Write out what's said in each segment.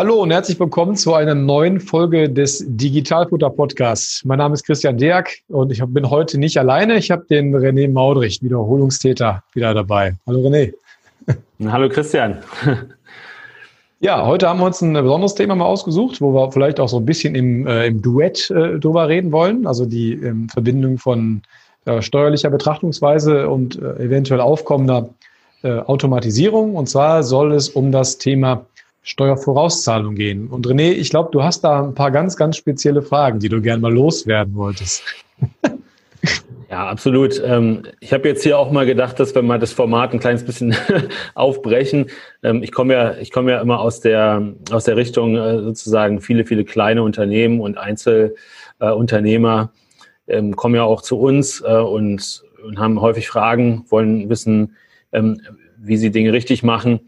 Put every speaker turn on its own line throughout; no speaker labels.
Hallo und herzlich willkommen zu einer neuen Folge des Digitalfutter Podcasts. Mein Name ist Christian Deak und ich bin heute nicht alleine. Ich habe den René Maudrich, Wiederholungstäter, wieder dabei. Hallo René.
Hallo Christian.
Ja, heute haben wir uns ein besonderes Thema mal ausgesucht, wo wir vielleicht auch so ein bisschen im, äh, im Duett äh, drüber reden wollen. Also die ähm, Verbindung von äh, steuerlicher Betrachtungsweise und äh, eventuell aufkommender äh, Automatisierung. Und zwar soll es um das Thema Steuervorauszahlung gehen. Und René, ich glaube, du hast da ein paar ganz, ganz spezielle Fragen, die du gerne mal loswerden wolltest.
Ja, absolut. Ähm, ich habe jetzt hier auch mal gedacht, dass wir mal das Format ein kleines bisschen aufbrechen. Ähm, ich komme ja, ich komme ja immer aus der aus der Richtung äh, sozusagen viele, viele kleine Unternehmen und Einzelunternehmer ähm, kommen ja auch zu uns äh, und, und haben häufig Fragen, wollen wissen, wie sie Dinge richtig machen.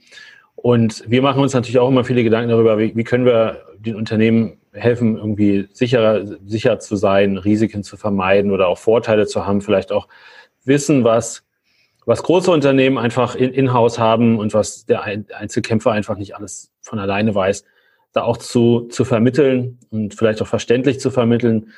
Und wir machen uns natürlich auch immer viele Gedanken darüber, wie, wie können wir den Unternehmen helfen, irgendwie sicherer, sicher zu sein, Risiken zu vermeiden oder auch Vorteile zu haben, vielleicht auch wissen, was, was große Unternehmen einfach in-house in haben und was der Einzelkämpfer einfach nicht alles von alleine weiß, da auch zu, zu vermitteln und vielleicht auch verständlich zu vermitteln.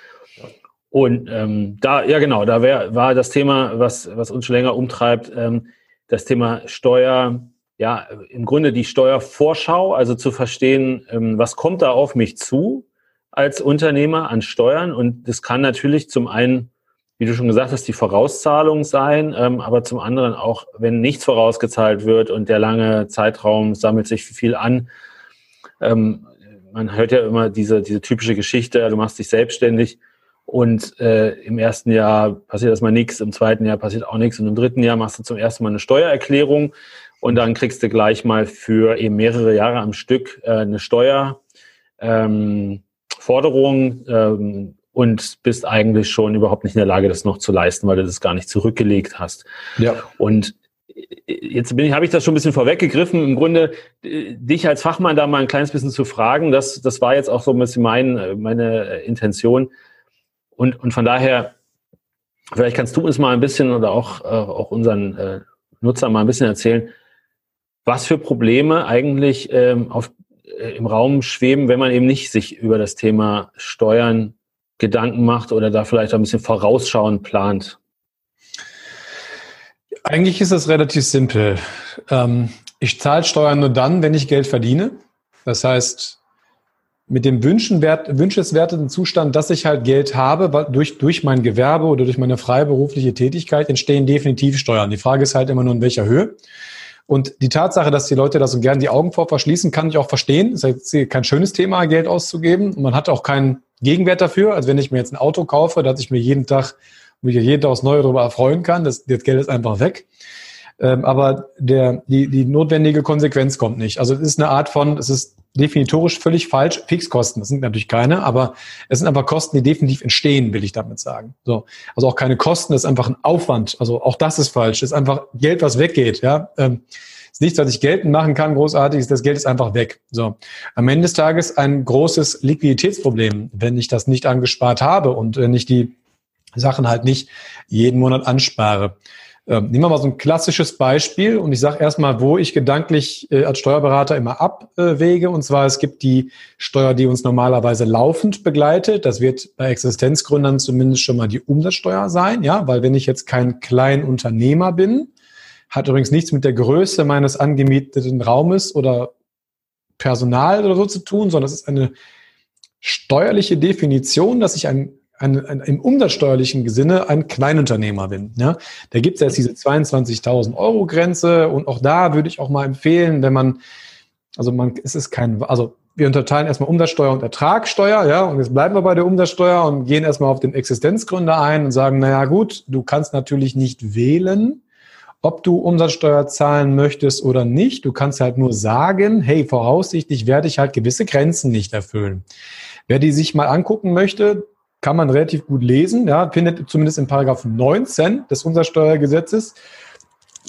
Und ähm, da, ja genau, da wär, war das Thema, was, was uns schon länger umtreibt, ähm, das Thema Steuer, ja, im Grunde die Steuervorschau, also zu verstehen, ähm, was kommt da auf mich zu als Unternehmer an Steuern. Und das kann natürlich zum einen, wie du schon gesagt hast, die Vorauszahlung sein, ähm, aber zum anderen auch, wenn nichts vorausgezahlt wird und der lange Zeitraum sammelt sich viel an. Ähm, man hört ja immer diese, diese typische Geschichte, du machst dich selbstständig und äh, im ersten Jahr passiert erstmal nichts, im zweiten Jahr passiert auch nichts und im dritten Jahr machst du zum ersten Mal eine Steuererklärung und dann kriegst du gleich mal für eben mehrere Jahre am Stück äh, eine Steuerforderung ähm, ähm, und bist eigentlich schon überhaupt nicht in der Lage, das noch zu leisten, weil du das gar nicht zurückgelegt hast. Ja. Und jetzt bin ich, habe ich das schon ein bisschen vorweggegriffen. Im Grunde, äh, dich als Fachmann da mal ein kleines bisschen zu fragen, das, das war jetzt auch so ein bisschen mein, meine Intention. Und, und von daher, vielleicht kannst du uns mal ein bisschen oder auch, äh, auch unseren äh, Nutzern mal ein bisschen erzählen, was für Probleme eigentlich ähm, auf, äh, im Raum schweben, wenn man eben nicht sich über das Thema Steuern Gedanken macht oder da vielleicht ein bisschen vorausschauend plant?
Eigentlich ist das relativ simpel. Ähm, ich zahle Steuern nur dann, wenn ich Geld verdiene. Das heißt, mit dem wünschenswerten Zustand, dass ich halt Geld habe, durch, durch mein Gewerbe oder durch meine freiberufliche Tätigkeit entstehen definitiv Steuern. Die Frage ist halt immer nur, in welcher Höhe. Und die Tatsache, dass die Leute da so gern die Augen vor verschließen, kann ich auch verstehen. Es ist jetzt kein schönes Thema, Geld auszugeben. Und man hat auch keinen Gegenwert dafür. Also wenn ich mir jetzt ein Auto kaufe, dass ich mir jeden Tag, mich jeden Tag aufs Neue darüber erfreuen kann, das, das Geld ist einfach weg. Ähm, aber der, die, die notwendige Konsequenz kommt nicht. Also es ist eine Art von, es ist definitorisch völlig falsch. Fixkosten, das sind natürlich keine, aber es sind einfach Kosten, die definitiv entstehen, will ich damit sagen. So, also auch keine Kosten, das ist einfach ein Aufwand. Also auch das ist falsch. Das ist einfach Geld, was weggeht. Ja, ähm, ist nichts, was ich geltend machen kann, großartig. Das Geld ist einfach weg. So, am Ende des Tages ein großes Liquiditätsproblem, wenn ich das nicht angespart habe und wenn ich die Sachen halt nicht jeden Monat anspare. Ähm, nehmen wir mal so ein klassisches Beispiel und ich sage erstmal, wo ich gedanklich äh, als Steuerberater immer abwäge. Und zwar, es gibt die Steuer, die uns normalerweise laufend begleitet. Das wird bei Existenzgründern zumindest schon mal die Umsatzsteuer sein, ja, weil wenn ich jetzt kein Kleinunternehmer bin, hat übrigens nichts mit der Größe meines angemieteten Raumes oder Personal oder so zu tun, sondern es ist eine steuerliche Definition, dass ich ein ein, ein, im umsatzsteuerlichen Sinne ein Kleinunternehmer bin. Ja? Da gibt es jetzt diese 22.000 Euro Grenze und auch da würde ich auch mal empfehlen, wenn man, also man, es ist kein, also wir unterteilen erstmal Umsatzsteuer und Ertragssteuer, ja, und jetzt bleiben wir bei der Umsatzsteuer und gehen erstmal auf den Existenzgründer ein und sagen, naja gut, du kannst natürlich nicht wählen, ob du Umsatzsteuer zahlen möchtest oder nicht. Du kannst halt nur sagen, hey, voraussichtlich werde ich halt gewisse Grenzen nicht erfüllen. Wer die sich mal angucken möchte, kann man relativ gut lesen, ja, findet zumindest in Paragraph 19 des Umsatzsteuergesetzes,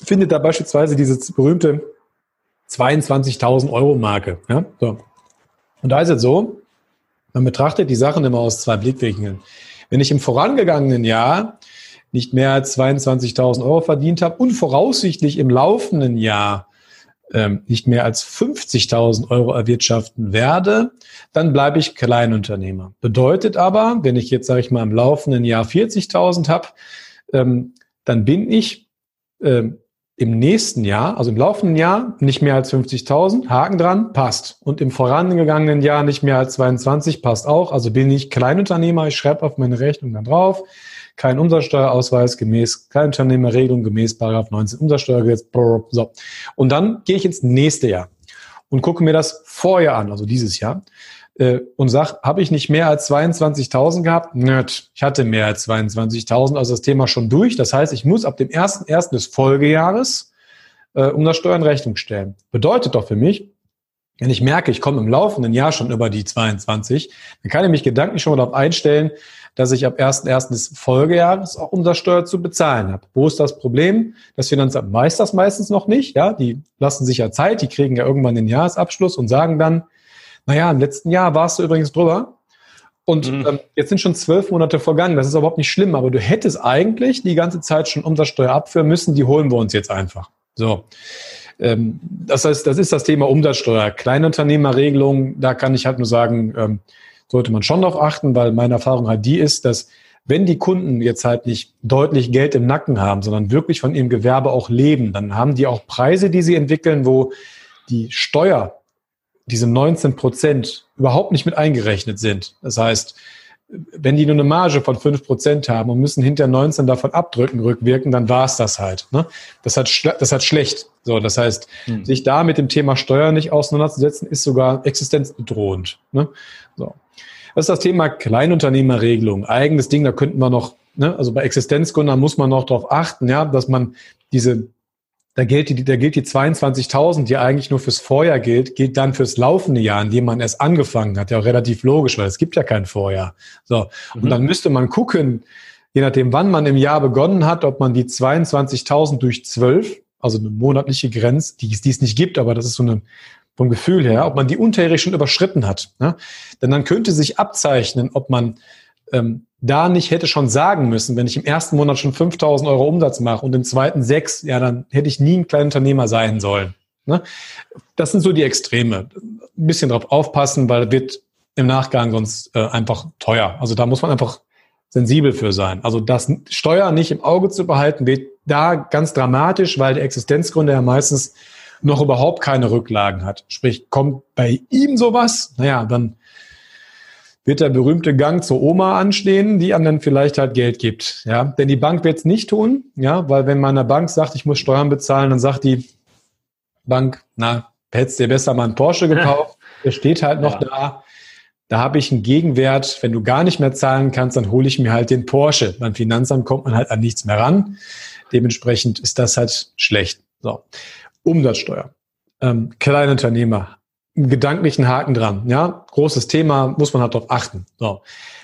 findet da beispielsweise diese berühmte 22.000 Euro Marke. Ja? So. Und da ist es so, man betrachtet die Sachen immer aus zwei Blickwinkeln. Wenn ich im vorangegangenen Jahr nicht mehr als 22.000 Euro verdient habe und voraussichtlich im laufenden Jahr ähm, nicht mehr als 50.000 Euro erwirtschaften werde, dann bleibe ich Kleinunternehmer. Bedeutet aber, wenn ich jetzt, sage ich mal, im laufenden Jahr 40.000 habe, ähm, dann bin ich ähm, im nächsten Jahr, also im laufenden Jahr, nicht mehr als 50.000, Haken dran, passt. Und im vorangegangenen Jahr nicht mehr als 22, passt auch. Also bin ich Kleinunternehmer, ich schreibe auf meine Rechnung dann drauf. Kein Umsatzsteuerausweis gemäß Kleinunternehmerregelung, gemäß Paragraph 19 Umsatzsteuergesetz. So. Und dann gehe ich ins nächste Jahr und gucke mir das Vorjahr an, also dieses Jahr äh, und sag, habe ich nicht mehr als 22.000 gehabt? Nöt, ich hatte mehr als 22.000, also das Thema schon durch. Das heißt, ich muss ab dem 1.1. des Folgejahres äh, um das Steuern Rechnung stellen. Bedeutet doch für mich, wenn ich merke, ich komme im laufenden Jahr schon über die 22, dann kann ich mich gedanklich schon mal darauf einstellen, dass ich ab 1.1. des Folgejahres auch Umsatzsteuer zu bezahlen habe. Wo ist das Problem? Das Finanzamt weiß das meistens noch nicht. Ja, die lassen sich ja Zeit, die kriegen ja irgendwann den Jahresabschluss und sagen dann, naja, im letzten Jahr warst du übrigens drüber. Und mhm. ähm, jetzt sind schon zwölf Monate vergangen. Das ist überhaupt nicht schlimm, aber du hättest eigentlich die ganze Zeit schon Umsatzsteuer abführen müssen. Die holen wir uns jetzt einfach. So. Ähm, das heißt, das ist das Thema Umsatzsteuer. Kleinunternehmerregelung, da kann ich halt nur sagen, ähm, sollte man schon darauf achten, weil meine Erfahrung halt die ist, dass wenn die Kunden jetzt halt nicht deutlich Geld im Nacken haben, sondern wirklich von ihrem Gewerbe auch leben, dann haben die auch Preise, die sie entwickeln, wo die Steuer diese 19 Prozent überhaupt nicht mit eingerechnet sind. Das heißt, wenn die nur eine Marge von 5 Prozent haben und müssen hinter 19 davon abdrücken, rückwirken, dann war es das halt. Ne? Das, hat das hat schlecht. So, das heißt, hm. sich da mit dem Thema Steuer nicht auseinanderzusetzen, ist sogar existenzbedrohend. Ne? So. Das ist das Thema Kleinunternehmerregelung. Eigenes Ding, da könnten wir noch, ne? also bei Existenzgründern muss man noch darauf achten, ja, dass man diese da gilt die, da gilt die 22.000, die eigentlich nur fürs Vorjahr gilt, gilt dann fürs laufende Jahr, in dem man erst angefangen hat. Ja, auch relativ logisch, weil es gibt ja kein Vorjahr. So. Mhm. Und dann müsste man gucken, je nachdem, wann man im Jahr begonnen hat, ob man die 22.000 durch 12, also eine monatliche Grenze, die, die es nicht gibt, aber das ist so eine, vom Gefühl her, ob man die unterjährig schon überschritten hat. Ne? Denn dann könnte sich abzeichnen, ob man ähm, da nicht hätte schon sagen müssen, wenn ich im ersten Monat schon 5000 Euro Umsatz mache und im zweiten sechs, ja, dann hätte ich nie ein Kleinunternehmer sein sollen. Ne? Das sind so die Extreme. Ein bisschen drauf aufpassen, weil wird im Nachgang sonst äh, einfach teuer. Also da muss man einfach sensibel für sein. Also das Steuer nicht im Auge zu behalten, wird da ganz dramatisch, weil der Existenzgründer ja meistens noch überhaupt keine Rücklagen hat. Sprich, kommt bei ihm sowas, naja, dann wird der berühmte Gang zur Oma anstehen, die einem dann vielleicht halt Geld gibt. Ja, denn die Bank wird es nicht tun, ja, weil wenn man einer Bank sagt, ich muss Steuern bezahlen, dann sagt die Bank, na, hättest dir besser mal einen Porsche gekauft, der steht halt noch ja. da. Da habe ich einen Gegenwert. Wenn du gar nicht mehr zahlen kannst, dann hole ich mir halt den Porsche. Beim Finanzamt kommt man halt an nichts mehr ran. Dementsprechend ist das halt schlecht. So. Umsatzsteuer. Ähm, Kleinunternehmer gedanklichen Haken dran. Ja, großes Thema, muss man halt darauf achten. So.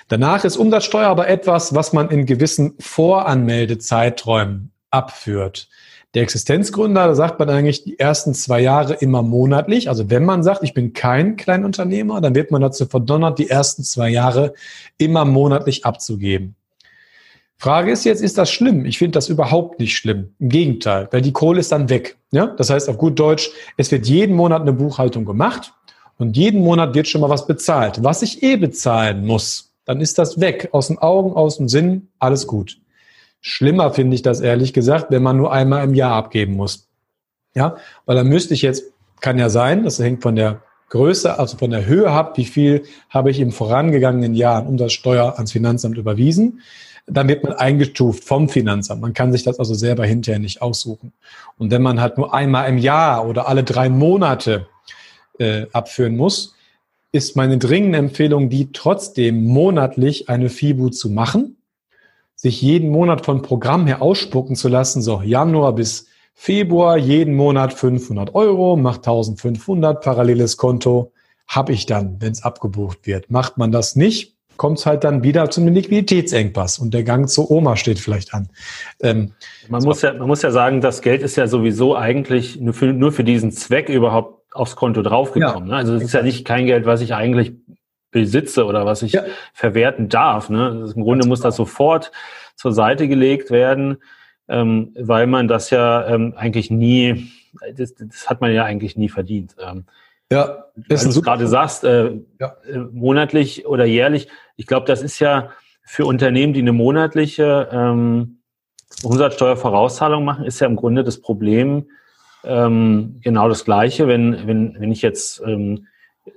Danach ist Umsatzsteuer aber etwas, was man in gewissen Voranmeldezeiträumen abführt. Der Existenzgründer, da sagt man eigentlich die ersten zwei Jahre immer monatlich. Also wenn man sagt, ich bin kein Kleinunternehmer, dann wird man dazu verdonnert, die ersten zwei Jahre immer monatlich abzugeben. Frage ist jetzt, ist das schlimm? Ich finde das überhaupt nicht schlimm. Im Gegenteil, weil die Kohle ist dann weg. Ja? Das heißt auf gut Deutsch, es wird jeden Monat eine Buchhaltung gemacht und jeden Monat wird schon mal was bezahlt. Was ich eh bezahlen muss, dann ist das weg. Aus den Augen, aus dem Sinn, alles gut. Schlimmer finde ich das ehrlich gesagt, wenn man nur einmal im Jahr abgeben muss. Ja, weil dann müsste ich jetzt, kann ja sein, das hängt von der Größe, also von der Höhe ab, wie viel habe ich im vorangegangenen Jahr an Umsatzsteuer ans Finanzamt überwiesen dann wird man eingestuft vom Finanzamt. Man kann sich das also selber hinterher nicht aussuchen. Und wenn man halt nur einmal im Jahr oder alle drei Monate äh, abführen muss, ist meine dringende Empfehlung, die trotzdem monatlich eine FIBU zu machen, sich jeden Monat von Programm her ausspucken zu lassen, so Januar bis Februar jeden Monat 500 Euro, macht 1500, paralleles Konto habe ich dann, wenn es abgebucht wird. Macht man das nicht, kommt es halt dann wieder zu einem Liquiditätsengpass und der Gang zur Oma steht vielleicht an.
Ähm, man, muss ja, man muss ja sagen, das Geld ist ja sowieso eigentlich nur für, nur für diesen Zweck überhaupt aufs Konto draufgekommen. Ja. Ne? Also es ist ja nicht kein Geld, was ich eigentlich besitze oder was ich ja. verwerten darf. Ne? Im Grunde muss das sofort zur Seite gelegt werden, ähm, weil man das ja ähm, eigentlich nie, das, das, hat man ja eigentlich nie verdient. Ähm, ja, das du gerade sagst, äh, ja. Äh, monatlich oder jährlich, ich glaube, das ist ja für Unternehmen, die eine monatliche ähm, Umsatzsteuervorauszahlung machen, ist ja im Grunde das Problem ähm, genau das Gleiche. Wenn, wenn, wenn ich jetzt ähm,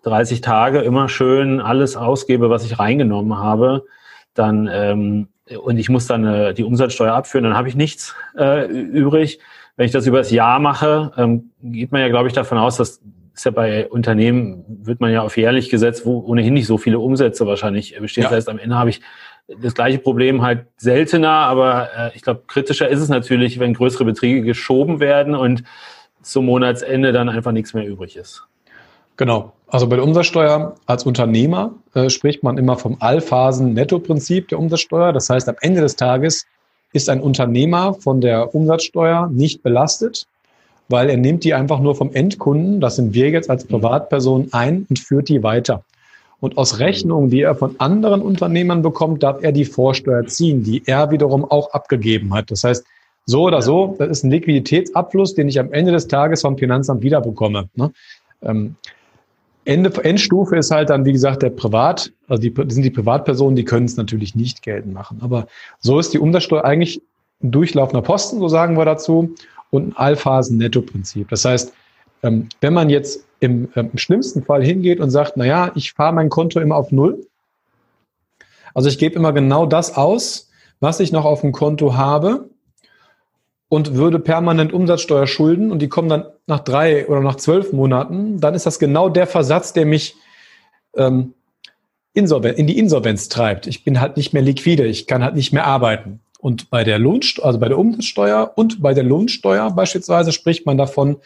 30 Tage immer schön alles ausgebe, was ich reingenommen habe, dann ähm, und ich muss dann äh, die Umsatzsteuer abführen, dann habe ich nichts äh, übrig. Wenn ich das über das Jahr mache, ähm, geht man ja, glaube ich, davon aus, dass ist ja bei Unternehmen, wird man ja auf jährlich gesetzt, wo ohnehin nicht so viele Umsätze wahrscheinlich bestehen. Ja. Das heißt, am Ende habe ich das gleiche Problem halt seltener, aber äh, ich glaube, kritischer ist es natürlich, wenn größere Beträge geschoben werden und zum Monatsende dann einfach nichts mehr übrig ist.
Genau. Also bei der Umsatzsteuer als Unternehmer äh, spricht man immer vom Allphasen-Netto-Prinzip der Umsatzsteuer. Das heißt, am Ende des Tages ist ein Unternehmer von der Umsatzsteuer nicht belastet, weil er nimmt die einfach nur vom Endkunden, das sind wir jetzt als Privatperson, ein und führt die weiter. Und aus Rechnungen, die er von anderen Unternehmern bekommt, darf er die Vorsteuer ziehen, die er wiederum auch abgegeben hat. Das heißt, so oder so, das ist ein Liquiditätsabfluss, den ich am Ende des Tages vom Finanzamt wiederbekomme. Ne? Ende, Endstufe ist halt dann, wie gesagt, der Privat, also die, sind die Privatpersonen, die können es natürlich nicht geltend machen. Aber so ist die Umsatzsteuer eigentlich ein durchlaufender Posten, so sagen wir dazu, und ein Allphasen-Netto-Prinzip. Das heißt, ähm, wenn man jetzt im, ähm, im schlimmsten Fall hingeht und sagt, na ja, ich fahre mein Konto immer auf Null, also ich gebe immer genau das aus, was ich noch auf dem Konto habe und würde permanent Umsatzsteuer schulden und die kommen dann nach drei oder nach zwölf Monaten, dann ist das genau der Versatz, der mich ähm, insolvent, in die Insolvenz treibt. Ich bin halt nicht mehr liquide, ich kann halt nicht mehr arbeiten. Und bei der Lohnsteuer, also bei der Umsatzsteuer und bei der Lohnsteuer beispielsweise spricht man davon,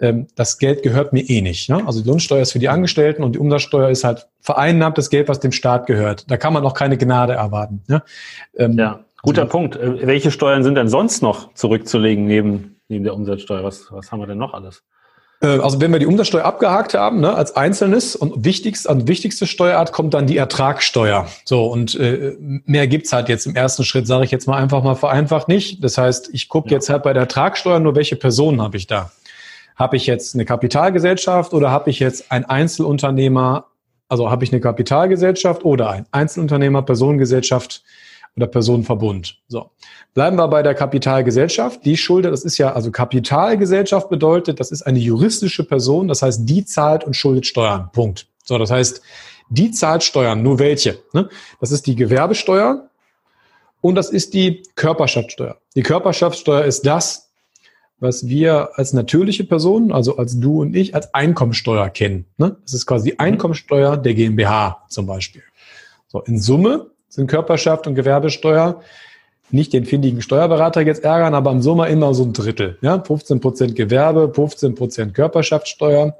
ähm, das Geld gehört mir eh nicht. Ne? Also die Lohnsteuer ist für die Angestellten und die Umsatzsteuer ist halt vereinnahmtes Geld, was dem Staat gehört. Da kann man auch keine Gnade erwarten.
Ne? Ähm, ja. Guter also, Punkt. Äh, welche Steuern sind denn sonst noch zurückzulegen neben, neben der Umsatzsteuer? Was, was haben wir denn noch alles?
Äh, also wenn wir die Umsatzsteuer abgehakt haben, ne, als einzelnes und wichtigst, also wichtigste Steuerart kommt dann die Ertragssteuer. So, und äh, mehr gibt's halt jetzt im ersten Schritt, sage ich jetzt mal einfach mal vereinfacht nicht. Das heißt, ich gucke ja. jetzt halt bei der Ertragssteuer nur, welche Personen habe ich da. Habe ich jetzt eine Kapitalgesellschaft oder habe ich jetzt ein Einzelunternehmer, also habe ich eine Kapitalgesellschaft oder ein Einzelunternehmer, Personengesellschaft, oder Personenverbund. So. Bleiben wir bei der Kapitalgesellschaft. Die schuldet, das ist ja, also Kapitalgesellschaft bedeutet, das ist eine juristische Person, das heißt, die zahlt und schuldet Steuern. Punkt. So, das heißt, die zahlt Steuern. Nur welche? Ne? Das ist die Gewerbesteuer und das ist die Körperschaftssteuer. Die Körperschaftssteuer ist das, was wir als natürliche Personen, also als du und ich, als Einkommensteuer kennen. Ne? Das ist quasi die Einkommensteuer der GmbH zum Beispiel. So, in Summe sind Körperschaft und Gewerbesteuer nicht den findigen Steuerberater jetzt ärgern, aber im Sommer immer so ein Drittel. Ja? 15 Prozent Gewerbe, 15 Prozent Körperschaftssteuer.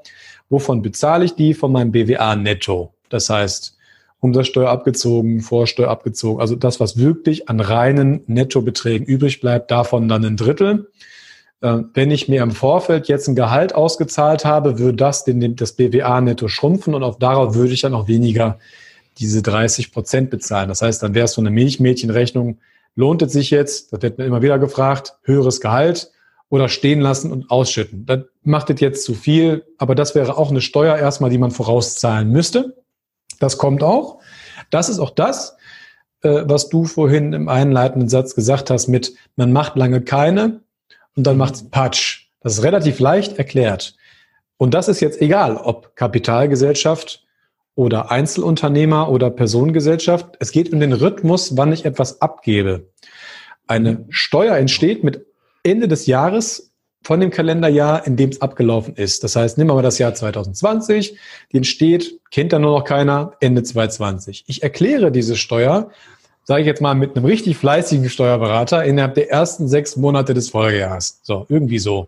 Wovon bezahle ich die? Von meinem BWA netto. Das heißt, Umsatzsteuer abgezogen, Vorsteuer abgezogen. Also das, was wirklich an reinen Nettobeträgen übrig bleibt, davon dann ein Drittel. Äh, wenn ich mir im Vorfeld jetzt ein Gehalt ausgezahlt habe, würde das den, das BWA netto schrumpfen und auch darauf würde ich dann auch weniger diese 30 Prozent bezahlen. Das heißt, dann wäre es so eine Milchmädchenrechnung, lohnt es sich jetzt, das wird mir immer wieder gefragt, höheres Gehalt oder stehen lassen und ausschütten. Das macht es jetzt zu viel, aber das wäre auch eine Steuer erstmal, die man vorauszahlen müsste. Das kommt auch. Das ist auch das, äh, was du vorhin im einleitenden Satz gesagt hast mit, man macht lange keine und dann macht es Patsch. Das ist relativ leicht erklärt. Und das ist jetzt egal, ob Kapitalgesellschaft oder Einzelunternehmer oder Personengesellschaft. Es geht um den Rhythmus, wann ich etwas abgebe. Eine Steuer entsteht mit Ende des Jahres von dem Kalenderjahr, in dem es abgelaufen ist. Das heißt, nehmen wir mal das Jahr 2020, die entsteht, kennt dann nur noch keiner, Ende 2020. Ich erkläre diese Steuer sage ich jetzt mal, mit einem richtig fleißigen Steuerberater innerhalb der ersten sechs Monate des Folgejahres. So, irgendwie so.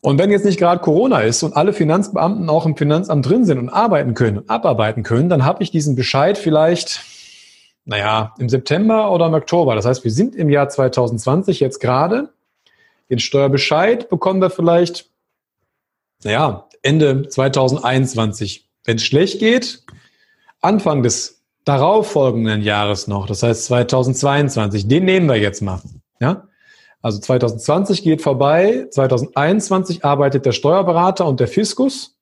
Und wenn jetzt nicht gerade Corona ist und alle Finanzbeamten auch im Finanzamt drin sind und arbeiten können und abarbeiten können, dann habe ich diesen Bescheid vielleicht, naja, im September oder im Oktober. Das heißt, wir sind im Jahr 2020 jetzt gerade. Den Steuerbescheid bekommen wir vielleicht, naja, Ende 2021. Wenn es schlecht geht, Anfang des darauffolgenden Jahres noch, das heißt 2022, den nehmen wir jetzt mal. Ja? Also 2020 geht vorbei, 2021 arbeitet der Steuerberater und der Fiskus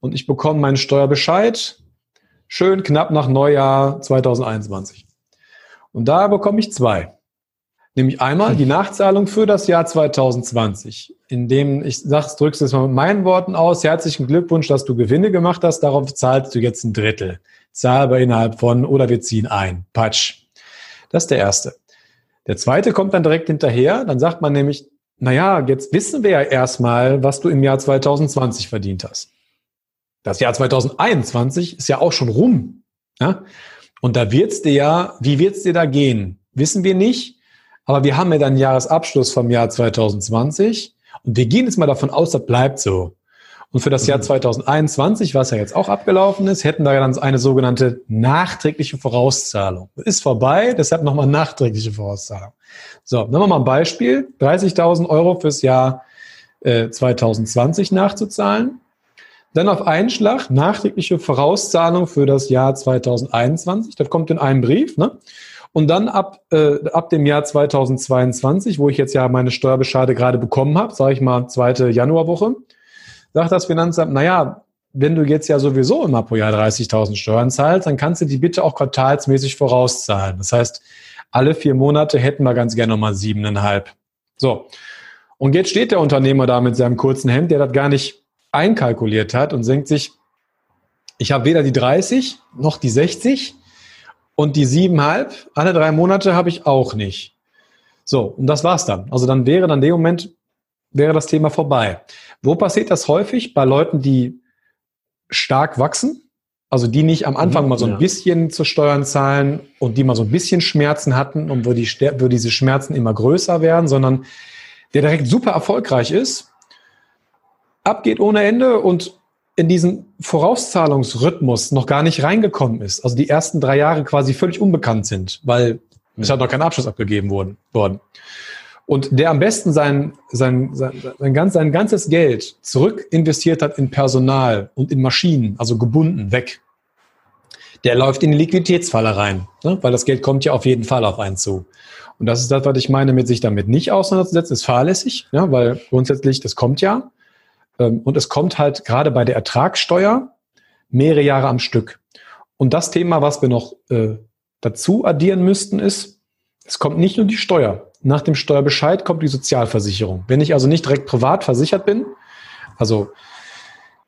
und ich bekomme meinen Steuerbescheid schön knapp nach Neujahr 2021. Und da bekomme ich zwei. Nämlich einmal die Nachzahlung für das Jahr 2020, in dem ich sag's, drückst es mal mit meinen Worten aus. Herzlichen Glückwunsch, dass du Gewinne gemacht hast. Darauf zahlst du jetzt ein Drittel. Zahlbar innerhalb von oder wir ziehen ein. Patsch. Das ist der erste. Der zweite kommt dann direkt hinterher. Dann sagt man nämlich, naja, jetzt wissen wir ja erstmal, was du im Jahr 2020 verdient hast. Das Jahr 2021 ist ja auch schon rum. Ja? Und da wird's dir ja, wie wird's dir da gehen? Wissen wir nicht. Aber wir haben ja dann Jahresabschluss vom Jahr 2020 und wir gehen jetzt mal davon aus, das bleibt so. Und für das Jahr 2021, mhm. was ja jetzt auch abgelaufen ist, hätten wir dann eine sogenannte nachträgliche Vorauszahlung. Ist vorbei, deshalb nochmal nachträgliche Vorauszahlung. So, nehmen wir mal ein Beispiel. 30.000 Euro fürs Jahr äh, 2020 nachzuzahlen. Dann auf einen Schlag nachträgliche Vorauszahlung für das Jahr 2021. Das kommt in einem Brief. Ne? Und dann ab, äh, ab dem Jahr 2022, wo ich jetzt ja meine Steuerbescheide gerade bekommen habe, sage ich mal zweite Januarwoche, sagt das Finanzamt, naja, wenn du jetzt ja sowieso immer pro Jahr 30.000 Steuern zahlst, dann kannst du die bitte auch quartalsmäßig vorauszahlen. Das heißt, alle vier Monate hätten wir ganz gerne nochmal siebeneinhalb. So. Und jetzt steht der Unternehmer da mit seinem kurzen Hemd, der das gar nicht einkalkuliert hat und denkt sich, ich habe weder die 30 noch die 60 und die siebenhalb, alle drei Monate habe ich auch nicht. So, und das war's dann. Also dann wäre dann dem Moment, wäre das Thema vorbei. Wo passiert das häufig? Bei Leuten, die stark wachsen, also die nicht am Anfang mhm, mal so ein bisschen zu Steuern zahlen und die mal so ein bisschen Schmerzen hatten und wo, die, wo diese Schmerzen immer größer werden, sondern der direkt super erfolgreich ist, abgeht ohne Ende und in diesen Vorauszahlungsrhythmus noch gar nicht reingekommen ist. Also die ersten drei Jahre quasi völlig unbekannt sind, weil es hat noch kein Abschluss abgegeben worden. worden und der am besten sein, sein, sein, sein, ganz, sein ganzes Geld zurück investiert hat in Personal und in Maschinen, also gebunden, weg, der läuft in die Liquiditätsfalle rein, ne? weil das Geld kommt ja auf jeden Fall auf einen zu. Und das ist das, was ich meine, mit sich damit nicht auseinanderzusetzen, ist fahrlässig, ja, weil grundsätzlich, das kommt ja. Ähm, und es kommt halt gerade bei der Ertragssteuer mehrere Jahre am Stück. Und das Thema, was wir noch äh, dazu addieren müssten, ist, es kommt nicht nur die Steuer nach dem Steuerbescheid kommt die Sozialversicherung. Wenn ich also nicht direkt privat versichert bin, also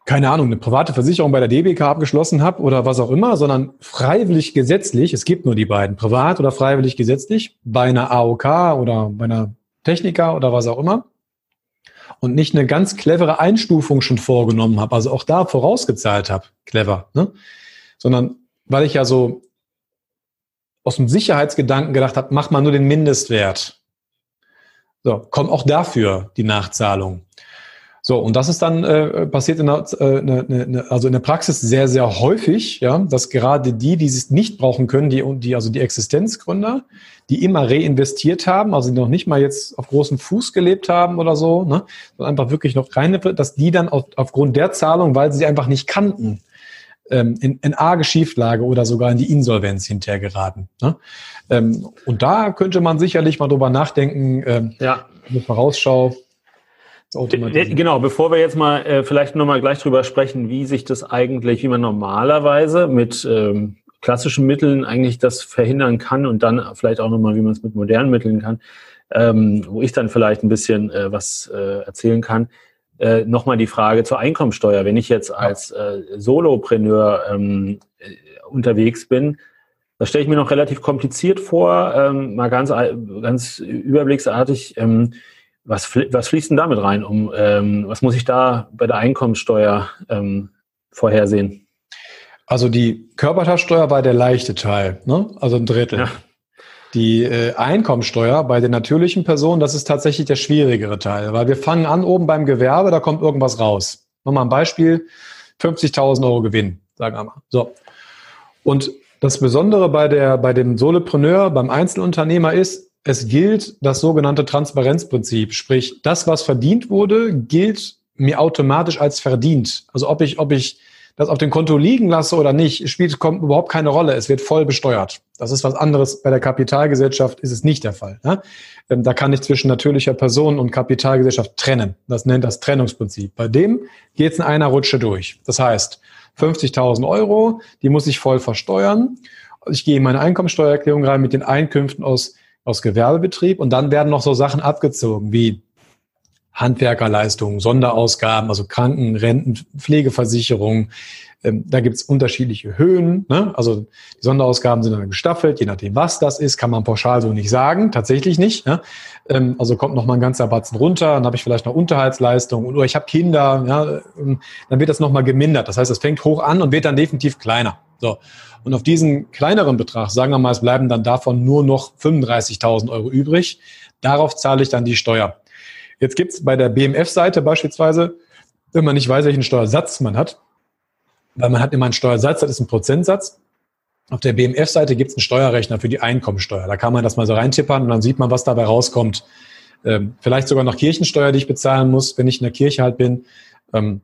keine Ahnung, eine private Versicherung bei der DBK abgeschlossen habe oder was auch immer, sondern freiwillig gesetzlich, es gibt nur die beiden, privat oder freiwillig gesetzlich, bei einer AOK oder bei einer Techniker oder was auch immer, und nicht eine ganz clevere Einstufung schon vorgenommen habe, also auch da vorausgezahlt habe, clever, ne? sondern weil ich ja so aus dem Sicherheitsgedanken gedacht habe, mach mal nur den Mindestwert. So, kommt auch dafür die Nachzahlung. So, und das ist dann äh, passiert in der, äh, ne, ne, ne, also in der Praxis sehr, sehr häufig, ja, dass gerade die, die es nicht brauchen können, die, die, also die Existenzgründer, die immer reinvestiert haben, also die noch nicht mal jetzt auf großem Fuß gelebt haben oder so, ne, sondern einfach wirklich noch rein, dass die dann auf, aufgrund der Zahlung, weil sie sie einfach nicht kannten, ähm, in, in arge Schieflage oder sogar in die Insolvenz hinterher geraten. Ne? Ähm, und da könnte man sicherlich mal drüber nachdenken, ähm, ja. eine Vorausschau.
Genau, bevor wir jetzt mal äh, vielleicht nochmal gleich drüber sprechen, wie sich das eigentlich, wie man normalerweise mit ähm, klassischen Mitteln eigentlich das verhindern kann und dann vielleicht auch nochmal, wie man es mit modernen Mitteln kann, ähm, wo ich dann vielleicht ein bisschen äh, was äh, erzählen kann äh, nochmal die Frage zur Einkommensteuer. Wenn ich jetzt als äh, Solopreneur ähm, äh, unterwegs bin, das stelle ich mir noch relativ kompliziert vor, ähm, mal ganz, ganz überblicksartig. Ähm, was, was fließt denn damit rein? Um, ähm, was muss ich da bei der Einkommensteuer ähm, vorhersehen?
Also die Körperschaftssteuer war der leichte Teil, ne? also ein Drittel. Ja. Die äh, Einkommensteuer bei den natürlichen Personen, das ist tatsächlich der schwierigere Teil, weil wir fangen an oben beim Gewerbe, da kommt irgendwas raus. Nochmal ein Beispiel, 50.000 Euro Gewinn, sagen wir mal. So. Und das Besondere bei, der, bei dem Solopreneur, beim Einzelunternehmer ist, es gilt das sogenannte Transparenzprinzip. Sprich, das, was verdient wurde, gilt mir automatisch als verdient. Also ob ich, ob ich das auf dem Konto liegen lasse oder nicht, spielt kommt überhaupt keine Rolle. Es wird voll besteuert. Das ist was anderes. Bei der Kapitalgesellschaft ist es nicht der Fall. Ne? Da kann ich zwischen natürlicher Person und Kapitalgesellschaft trennen. Das nennt das Trennungsprinzip. Bei dem geht es in einer Rutsche durch. Das heißt, 50.000 Euro, die muss ich voll versteuern. Ich gehe in meine Einkommensteuererklärung rein mit den Einkünften aus, aus Gewerbebetrieb und dann werden noch so Sachen abgezogen wie Handwerkerleistungen, Sonderausgaben, also Kranken, Renten, Pflegeversicherung. Ähm, da gibt's unterschiedliche Höhen. Ne? Also die Sonderausgaben sind dann gestaffelt, je nachdem, was das ist, kann man pauschal so nicht sagen, tatsächlich nicht. Ne? Ähm, also kommt noch mal ein ganzer Batzen runter, dann habe ich vielleicht noch Unterhaltsleistung oder ich habe Kinder, ja, ähm, dann wird das noch mal gemindert. Das heißt, es fängt hoch an und wird dann definitiv kleiner. So. Und auf diesen kleineren Betrag, sagen wir mal, es bleiben dann davon nur noch 35.000 Euro übrig. Darauf zahle ich dann die Steuer. Jetzt gibt es bei der BMF-Seite beispielsweise, wenn man nicht weiß, welchen Steuersatz man hat, weil man hat immer einen Steuersatz, das ist ein Prozentsatz. Auf der BMF-Seite gibt es einen Steuerrechner für die Einkommensteuer. Da kann man das mal so reintippern und dann sieht man, was dabei rauskommt. Ähm, vielleicht sogar noch Kirchensteuer, die ich bezahlen muss, wenn ich in der Kirche halt bin. Ähm,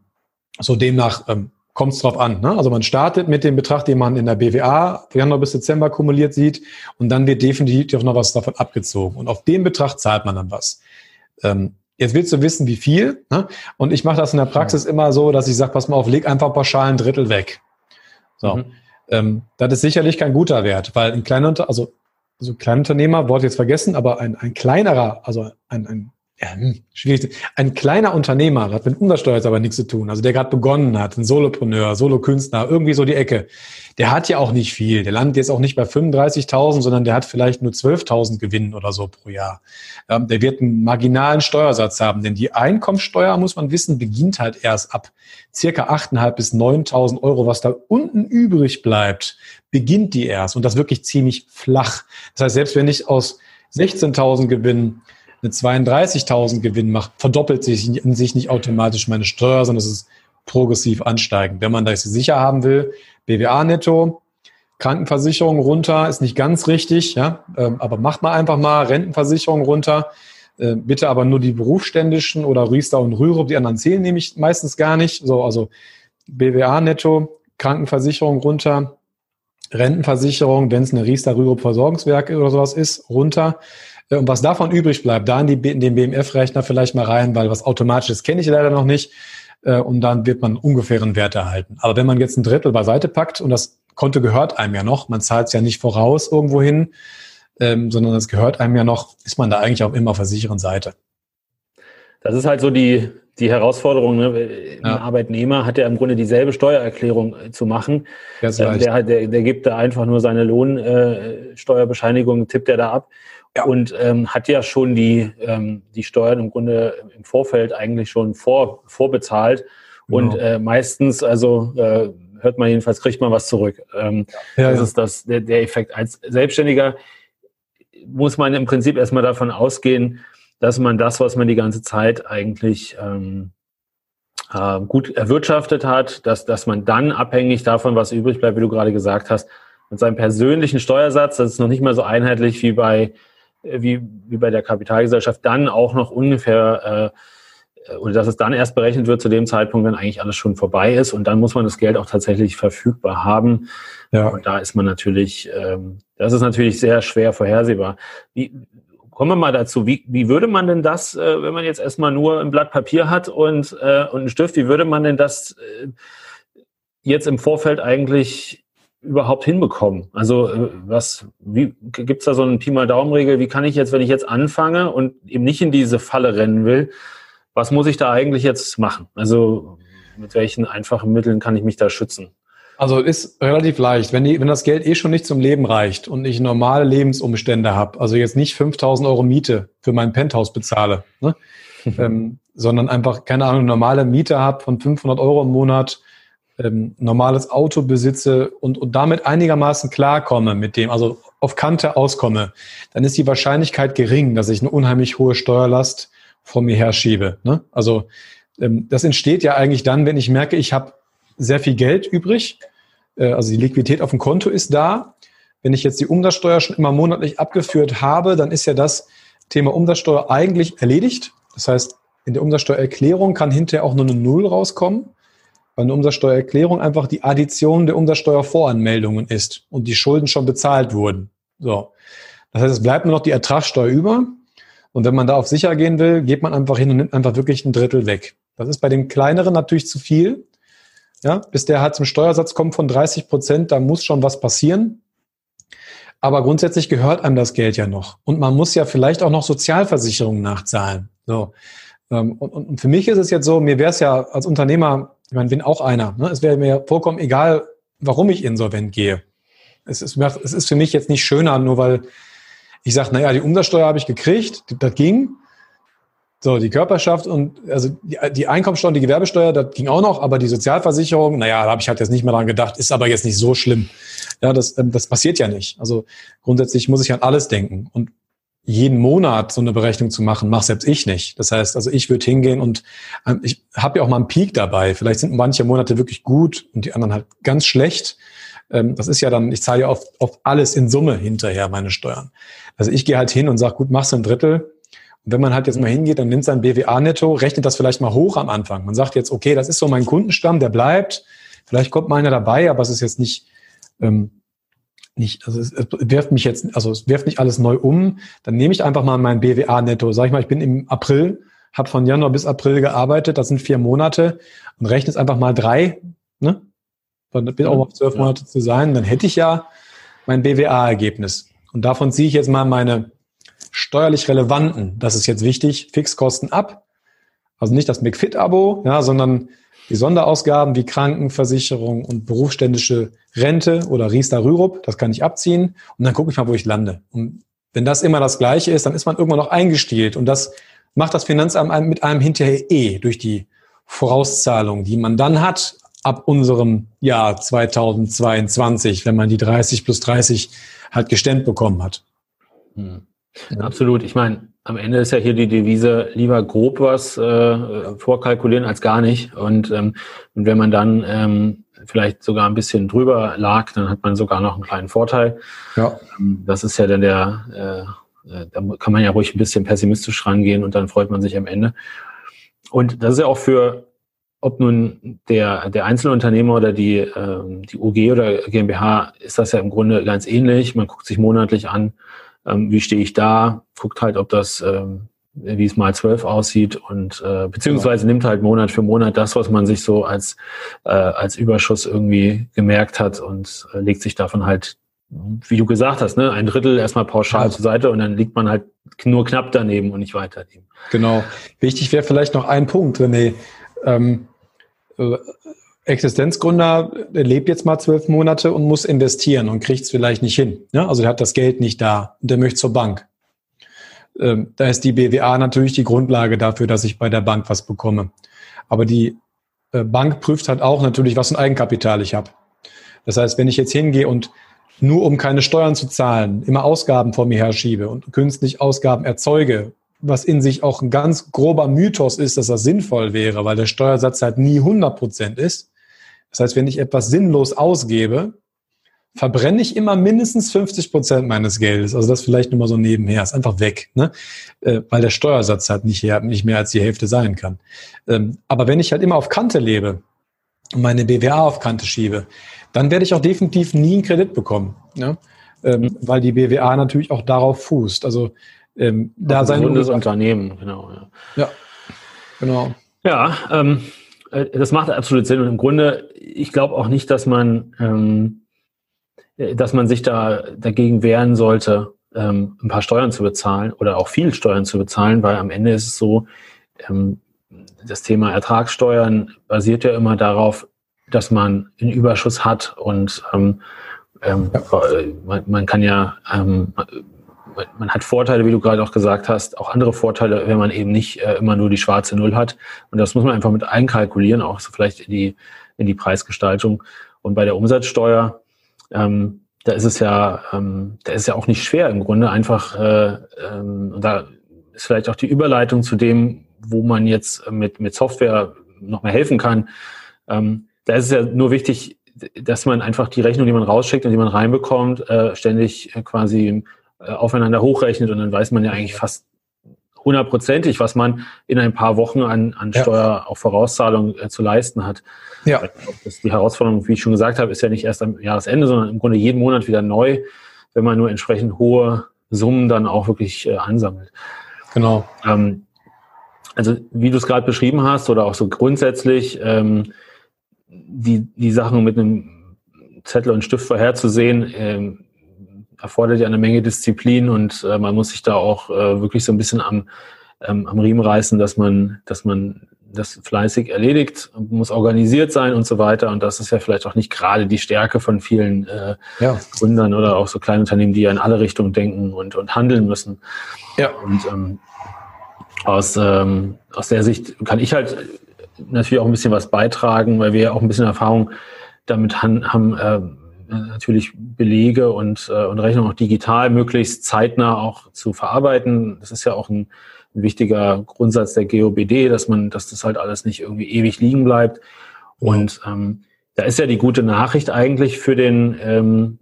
so demnach ähm, kommt es drauf an. Ne? Also man startet mit dem Betrag, den man in der BWA Januar bis Dezember kumuliert sieht und dann wird definitiv noch was davon abgezogen. Und auf den Betrag zahlt man dann was. Ähm, Jetzt willst du wissen, wie viel. Ne? Und ich mache das in der Praxis ja. immer so, dass ich sage, pass mal auf, leg einfach pauschal ein Drittel weg. So. Mhm. Ähm, das ist sicherlich kein guter Wert, weil ein kleiner, also, also Kleinunternehmer, Wort jetzt vergessen, aber ein, ein kleinerer, also ein, ein ja, hm, schwierig. Ein kleiner Unternehmer hat mit Umsatzsteuer jetzt aber nichts zu tun. Also der gerade begonnen hat, ein Solopreneur, Solokünstler, irgendwie so die Ecke. Der hat ja auch nicht viel. Der landet jetzt auch nicht bei 35.000, sondern der hat vielleicht nur 12.000 Gewinn oder so pro Jahr. Ähm, der wird einen marginalen Steuersatz haben, denn die Einkommensteuer, muss man wissen, beginnt halt erst ab circa 8.500 bis 9.000 Euro. Was da unten übrig bleibt, beginnt die erst und das wirklich ziemlich flach. Das heißt, selbst wenn ich aus 16.000 Gewinn eine 32.000 Gewinn macht, verdoppelt sich in sich nicht automatisch meine Steuer, sondern es ist progressiv ansteigend. Wenn man das sicher haben will, BWA netto, Krankenversicherung runter, ist nicht ganz richtig, ja, ähm, aber macht mal einfach mal Rentenversicherung runter. Äh, bitte aber nur die berufsständischen oder Riester und Rürup, die anderen zählen nämlich meistens gar nicht. So, also BWA netto, Krankenversicherung runter, Rentenversicherung, wenn es eine Riester Rürup Versorgungswerk oder sowas ist, runter. Äh, und was davon übrig bleibt, da in, die, in den BMF-Rechner vielleicht mal rein, weil was automatisches kenne ich leider noch nicht. Äh, und dann wird man ungefähren Wert erhalten. Aber wenn man jetzt ein Drittel beiseite packt, und das Konto gehört einem ja noch, man zahlt es ja nicht voraus irgendwo hin, ähm, sondern es gehört einem ja noch, ist man da eigentlich auch immer auf der sicheren Seite.
Das ist halt so die, die Herausforderung. Ne? Ein ja. Arbeitnehmer hat ja im Grunde dieselbe Steuererklärung äh, zu machen. Ähm, der, der, der gibt da einfach nur seine Lohnsteuerbescheinigung, äh, tippt er da ab ja. und ähm, hat ja schon die, ähm, die Steuern im Grunde im Vorfeld eigentlich schon vor, vorbezahlt. Genau. Und äh, meistens, also äh, hört man jedenfalls, kriegt man was zurück. Ähm, ja, das ist das, der, der Effekt. Als Selbstständiger muss man im Prinzip erstmal davon ausgehen, dass man das, was man die ganze Zeit eigentlich ähm, äh, gut erwirtschaftet hat, dass, dass man dann abhängig davon, was übrig bleibt, wie du gerade gesagt hast, mit seinem persönlichen Steuersatz, das ist noch nicht mal so einheitlich wie bei äh, wie, wie bei der Kapitalgesellschaft, dann auch noch ungefähr, äh, oder dass es dann erst berechnet wird zu dem Zeitpunkt, wenn eigentlich alles schon vorbei ist. Und dann muss man das Geld auch tatsächlich verfügbar haben. Ja. Und da ist man natürlich, ähm, das ist natürlich sehr schwer vorhersehbar. Wie, kommen wir mal dazu, wie, wie würde man denn das, äh, wenn man jetzt erstmal nur ein Blatt Papier hat und, äh, und einen Stift, wie würde man denn das äh, jetzt im Vorfeld eigentlich überhaupt hinbekommen? Also äh, was, wie gibt's da so einen Pi mal Daumenregel? Wie kann ich jetzt, wenn ich jetzt anfange und eben nicht in diese Falle rennen will, was muss ich da eigentlich jetzt machen? Also mit welchen einfachen Mitteln kann ich mich da schützen?
Also ist relativ leicht. Wenn, die, wenn das Geld eh schon nicht zum Leben reicht und ich normale Lebensumstände habe, also jetzt nicht 5000 Euro Miete für mein Penthouse bezahle, ne? ähm, sondern einfach, keine Ahnung, normale Miete habe von 500 Euro im Monat, ähm, normales Auto besitze und, und damit einigermaßen klarkomme mit dem, also auf Kante auskomme, dann ist die Wahrscheinlichkeit gering, dass ich eine unheimlich hohe Steuerlast vor mir herschiebe. Ne? Also ähm, das entsteht ja eigentlich dann, wenn ich merke, ich habe sehr viel Geld übrig, äh, also die Liquidität auf dem Konto ist da. Wenn ich jetzt die Umsatzsteuer schon immer monatlich abgeführt habe, dann ist ja das Thema Umsatzsteuer eigentlich erledigt. Das heißt, in der Umsatzsteuererklärung kann hinterher auch nur eine Null rauskommen weil eine Umsatzsteuererklärung einfach die Addition der Umsatzsteuervoranmeldungen ist und die Schulden schon bezahlt wurden. So. Das heißt, es bleibt nur noch die Ertragssteuer über. Und wenn man da auf sicher gehen will, geht man einfach hin und nimmt einfach wirklich ein Drittel weg. Das ist bei dem kleineren natürlich zu viel. Ja, bis der halt zum Steuersatz kommt von 30 Prozent, da muss schon was passieren. Aber grundsätzlich gehört einem das Geld ja noch. Und man muss ja vielleicht auch noch Sozialversicherungen nachzahlen. So. Ähm, und, und für mich ist es jetzt so, mir wäre es ja als Unternehmer ich meine, bin auch einer. Ne? Es wäre mir vollkommen egal, warum ich insolvent gehe. Es ist, es ist für mich jetzt nicht schöner, nur weil ich sage, naja, die Umsatzsteuer habe ich gekriegt, das ging. So, die Körperschaft und also die, die Einkommensteuer und die Gewerbesteuer, das ging auch noch, aber die Sozialversicherung, naja, da habe ich halt jetzt nicht mehr dran gedacht, ist aber jetzt nicht so schlimm. Ja, das, ähm, das passiert ja nicht. Also grundsätzlich muss ich an alles denken. Und jeden Monat so eine Berechnung zu machen, mache selbst ich nicht. Das heißt, also ich würde hingehen und ähm, ich habe ja auch mal einen Peak dabei. Vielleicht sind manche Monate wirklich gut und die anderen halt ganz schlecht. Ähm, das ist ja dann, ich zahle ja auf, auf alles in Summe hinterher meine Steuern. Also ich gehe halt hin und sage, gut, machst du ein Drittel. Wenn man halt jetzt mal hingeht, dann nimmt sein BWA-Netto, rechnet das vielleicht mal hoch am Anfang. Man sagt jetzt, okay, das ist so mein Kundenstamm, der bleibt. Vielleicht kommt mal einer dabei, aber es ist jetzt nicht ähm, nicht, also es, es wirft mich jetzt, also es wirft nicht alles neu um, dann nehme ich einfach mal mein BWA netto. Sag ich mal, ich bin im April, habe von Januar bis April gearbeitet, das sind vier Monate und rechne es einfach mal drei, ne? Dann bin auch auf zwölf Monate zu sein, dann hätte ich ja mein BWA-Ergebnis. Und davon ziehe ich jetzt mal meine steuerlich relevanten, das ist jetzt wichtig, Fixkosten ab. Also nicht das McFit-Abo, ja, sondern die Sonderausgaben wie Krankenversicherung und berufsständische Rente oder Riester Rürup, das kann ich abziehen und dann gucke ich mal, wo ich lande. Und wenn das immer das Gleiche ist, dann ist man irgendwann noch eingestielt und das macht das Finanzamt mit einem hinterher eh durch die Vorauszahlung, die man dann hat ab unserem Jahr 2022, wenn man die 30 plus 30 halt gestemmt bekommen hat.
Hm. Absolut. Ich meine, am Ende ist ja hier die Devise lieber grob was äh, vorkalkulieren als gar nicht. Und, ähm, und wenn man dann ähm, vielleicht sogar ein bisschen drüber lag, dann hat man sogar noch einen kleinen Vorteil. Ja. Ähm, das ist ja dann der, äh, äh, da kann man ja ruhig ein bisschen pessimistisch rangehen und dann freut man sich am Ende. Und das ist ja auch für, ob nun der, der Einzelunternehmer oder die, ähm, die UG oder GmbH, ist das ja im Grunde ganz ähnlich. Man guckt sich monatlich an, ähm, wie stehe ich da, guckt halt, ob das, ähm, wie es mal zwölf aussieht und äh, beziehungsweise genau. nimmt halt Monat für Monat das, was man sich so als, äh, als Überschuss irgendwie gemerkt hat und äh, legt sich davon halt, wie du gesagt hast, ne, ein Drittel erstmal pauschal ja. zur Seite und dann liegt man halt nur knapp daneben und nicht weiter daneben.
Genau. Wichtig wäre vielleicht noch ein Punkt, René. Ähm, äh, Existenzgründer lebt jetzt mal zwölf Monate und muss investieren und kriegt es vielleicht nicht hin. Ja? Also er hat das Geld nicht da und der möchte zur Bank. Ähm, da ist die BWA natürlich die Grundlage dafür, dass ich bei der Bank was bekomme. Aber die äh, Bank prüft halt auch natürlich, was für ein Eigenkapital ich habe. Das heißt, wenn ich jetzt hingehe und nur um keine Steuern zu zahlen, immer Ausgaben vor mir herschiebe und künstlich Ausgaben erzeuge, was in sich auch ein ganz grober Mythos ist, dass das sinnvoll wäre, weil der Steuersatz halt nie 100 Prozent ist, das heißt, wenn ich etwas sinnlos ausgebe, verbrenne ich immer mindestens 50 Prozent meines Geldes. Also das vielleicht nur mal so nebenher. Ist einfach weg, ne? Äh, weil der Steuersatz halt nicht, mehr, nicht mehr als die Hälfte sein kann. Ähm, aber wenn ich halt immer auf Kante lebe und meine BWA auf Kante schiebe, dann werde ich auch definitiv nie einen Kredit bekommen. Ne? Ähm, mhm. Weil die BWA natürlich auch darauf fußt. Also ähm, da sein
Unternehmen, genau.
Ja, ja genau.
Ja, ähm, äh, das macht absolut Sinn. Und im Grunde, ich glaube auch nicht, dass man, ähm, äh, dass man sich da dagegen wehren sollte, ähm, ein paar Steuern zu bezahlen oder auch viel Steuern zu bezahlen, weil am Ende ist es so, ähm, das Thema Ertragssteuern basiert ja immer darauf, dass man einen Überschuss hat und ähm, ähm, man, man, kann ja ähm, man hat Vorteile, wie du gerade auch gesagt hast, auch andere Vorteile, wenn man eben nicht äh, immer nur die schwarze Null hat. Und das muss man einfach mit einkalkulieren, auch so vielleicht in die, in die Preisgestaltung. Und bei der Umsatzsteuer, ähm, da ist es ja, ähm, da ist ja auch nicht schwer im Grunde einfach, äh, ähm, da ist vielleicht auch die Überleitung zu dem, wo man jetzt mit, mit Software noch mehr helfen kann. Ähm, da ist es ja nur wichtig, dass man einfach die Rechnung, die man rausschickt und die man reinbekommt, äh, ständig quasi äh, aufeinander hochrechnet und dann weiß man ja eigentlich fast hundertprozentig, was man in ein paar Wochen an, an ja. Steuer auf Vorauszahlung äh, zu leisten hat. Ja. Das, die Herausforderung, wie ich schon gesagt habe, ist ja nicht erst am Jahresende, sondern im Grunde jeden Monat wieder neu, wenn man nur entsprechend hohe Summen dann auch wirklich äh, ansammelt.
Genau.
Ähm, also wie du es gerade beschrieben hast oder auch so grundsätzlich, ähm, die, die Sachen mit einem Zettel und Stift vorherzusehen, ähm, erfordert ja eine Menge Disziplin und äh, man muss sich da auch äh, wirklich so ein bisschen am, ähm, am Riemen reißen, dass man, dass man das fleißig erledigt, muss organisiert sein und so weiter. Und das ist ja vielleicht auch nicht gerade die Stärke von vielen äh, ja. Gründern oder auch so kleinen Unternehmen, die ja in alle Richtungen denken und, und handeln müssen. Ja. Und ähm, aus, ähm, aus der Sicht kann ich halt natürlich auch ein bisschen was beitragen, weil wir ja auch ein bisschen Erfahrung damit han, haben, äh, natürlich Belege und, äh, und Rechnungen auch digital möglichst zeitnah auch zu verarbeiten. Das ist ja auch ein, ein wichtiger Grundsatz der GOBD, dass man, dass das halt alles nicht irgendwie ewig liegen bleibt. Und ähm, da ist ja die gute Nachricht eigentlich für den ähm,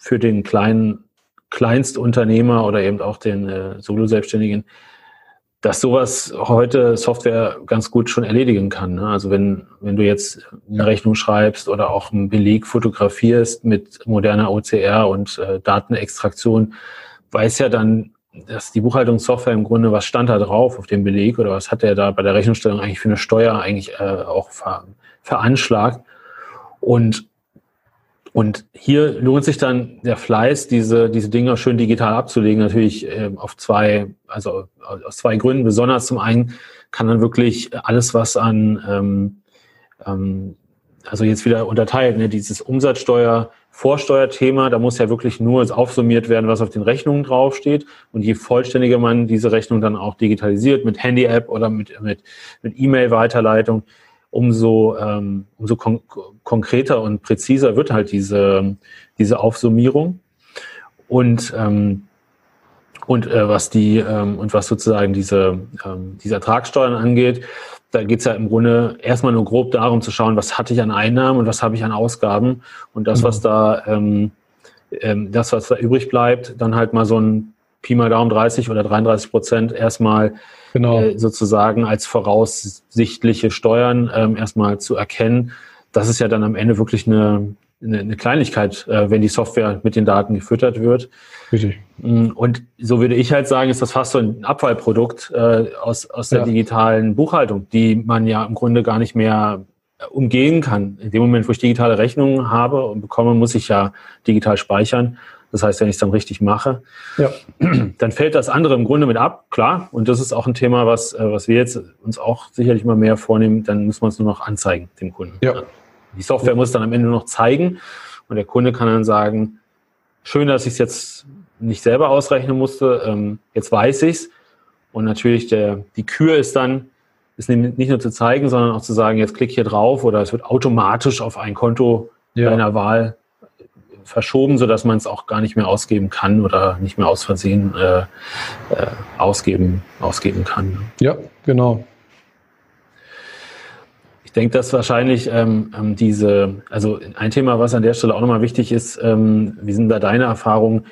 für den kleinen Kleinstunternehmer oder eben auch den äh, Solo-Selbstständigen, dass sowas heute Software ganz gut schon erledigen kann. Ne? Also wenn, wenn du jetzt eine Rechnung schreibst oder auch einen Beleg fotografierst mit moderner OCR und äh, Datenextraktion, weiß ja dann, dass die Buchhaltungssoftware im Grunde, was stand da drauf auf dem Beleg oder was hat er da bei der Rechnungsstellung eigentlich für eine Steuer eigentlich äh, auch ver, veranschlagt. Und und hier lohnt sich dann der Fleiß, diese, diese Dinge schön digital abzulegen, natürlich äh, auf zwei, also aus zwei Gründen. Besonders zum einen kann dann wirklich alles, was an, ähm, ähm, also jetzt wieder unterteilt, ne, dieses Umsatzsteuer, Vorsteuerthema, da muss ja wirklich nur aufsummiert werden, was auf den Rechnungen draufsteht. Und je vollständiger man diese Rechnung dann auch digitalisiert mit Handy-App oder mit, mit, mit E-Mail-Weiterleitung, umso, ähm, umso kon konkreter und präziser wird halt diese, diese Aufsummierung. Und, ähm, und äh, was die ähm, und was sozusagen diese, ähm, diese Ertragssteuern angeht, da geht's ja im Grunde erstmal nur grob darum zu schauen, was hatte ich an Einnahmen und was habe ich an Ausgaben. Und das, mhm. was da ähm, ähm, das, was da übrig bleibt, dann halt mal so ein Pi mal Daumen 30 oder 33 Prozent erstmal genau. äh, sozusagen als voraussichtliche Steuern ähm, erstmal zu erkennen. Das ist ja dann am Ende wirklich eine, eine, eine Kleinigkeit, äh, wenn die Software mit den Daten gefüttert wird. Richtig. Mm, und so würde ich halt sagen, ist das fast so ein Abfallprodukt äh, aus, aus der ja. digitalen Buchhaltung, die man ja im Grunde gar nicht mehr äh, umgehen kann. In dem Moment, wo ich digitale Rechnungen habe und bekomme, muss ich ja digital speichern. Das heißt, wenn ich es dann richtig mache, ja. dann fällt das andere im Grunde mit ab, klar. Und das ist auch ein Thema, was, äh, was wir jetzt uns auch sicherlich immer mehr vornehmen. Dann muss man es nur noch anzeigen, dem Kunden. Ja. Die Software muss dann am Ende nur noch zeigen und der Kunde kann dann sagen, schön, dass ich es jetzt nicht selber ausrechnen musste, ähm, jetzt weiß ich es. Und natürlich der, die Kür ist dann, ist nicht nur zu zeigen, sondern auch zu sagen, jetzt klick hier drauf oder es wird automatisch auf ein Konto ja. deiner Wahl verschoben, sodass man es auch gar nicht mehr ausgeben kann oder nicht mehr aus Versehen äh, äh, ausgeben, ausgeben kann.
Ja, genau.
Ich denke, dass wahrscheinlich ähm, ähm, diese, also ein Thema, was an der Stelle auch nochmal wichtig ist, ähm, wie sind da deine Erfahrungen,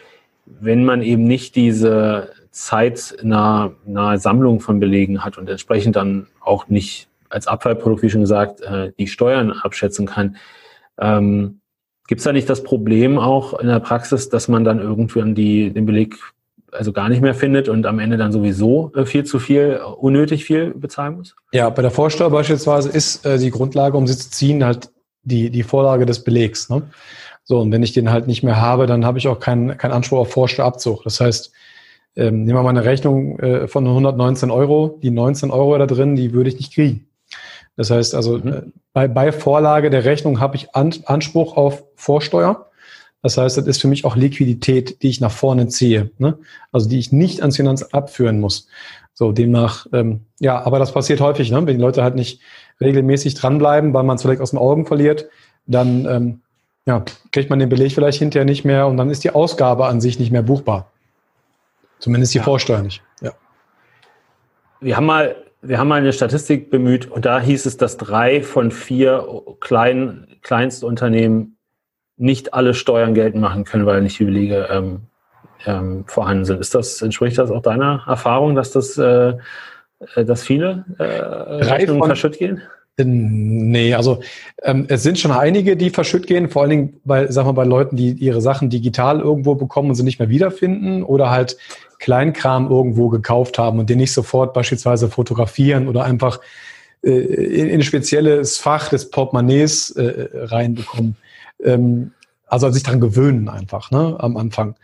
wenn man eben nicht diese zeitnahe nahe Sammlung von Belegen hat und entsprechend dann auch nicht als Abfallprodukt, wie schon gesagt, äh, die Steuern abschätzen kann, ähm, Gibt es da nicht das Problem auch in der Praxis, dass man dann irgendwann die, den Beleg also gar nicht mehr findet und am Ende dann sowieso äh, viel zu viel, unnötig viel bezahlen muss?
Ja, bei der Vorsteuer beispielsweise ist äh, die Grundlage, um sie zu ziehen, halt die, die Vorlage des Belegs. Ne? So, und wenn ich den halt nicht mehr habe, dann habe ich auch keinen keinen Anspruch auf Vorsteuerabzug. Das heißt, ähm, nehmen wir mal eine Rechnung äh, von 119 Euro, die 19 Euro da drin, die würde ich nicht kriegen. Das heißt also, mhm. Äh, bei, bei Vorlage der Rechnung habe ich An Anspruch auf Vorsteuer. Das heißt, das ist für mich auch Liquidität, die ich nach vorne ziehe, ne? also die ich nicht ans Finanzamt abführen muss. So, demnach, ähm, ja, aber das passiert häufig, ne? wenn die Leute halt nicht regelmäßig dranbleiben, weil man es vielleicht aus den Augen verliert, dann ähm, ja, kriegt man den Beleg vielleicht hinterher nicht mehr und dann ist die Ausgabe an sich nicht mehr buchbar. Zumindest die ja. Vorsteuer nicht. Ja.
Wir haben mal, wir haben mal eine Statistik bemüht und da hieß es, dass drei von vier kleinen Kleinstunternehmen nicht alle Steuern geltend machen können, weil nicht die Belege ähm, ähm, vorhanden sind. Ist das, entspricht das auch deiner Erfahrung, dass das, äh, äh dass viele äh, Rechnungen verschütt gehen?
Nee, also ähm, es sind schon einige, die verschütt gehen, vor allen Dingen bei, sag mal, bei Leuten, die ihre Sachen digital irgendwo bekommen und sie nicht mehr wiederfinden oder halt Kleinkram irgendwo gekauft haben und den nicht sofort beispielsweise fotografieren oder einfach äh, in, in ein spezielles Fach des Portemonnaies äh, reinbekommen. Ähm, also sich daran gewöhnen einfach ne, am Anfang.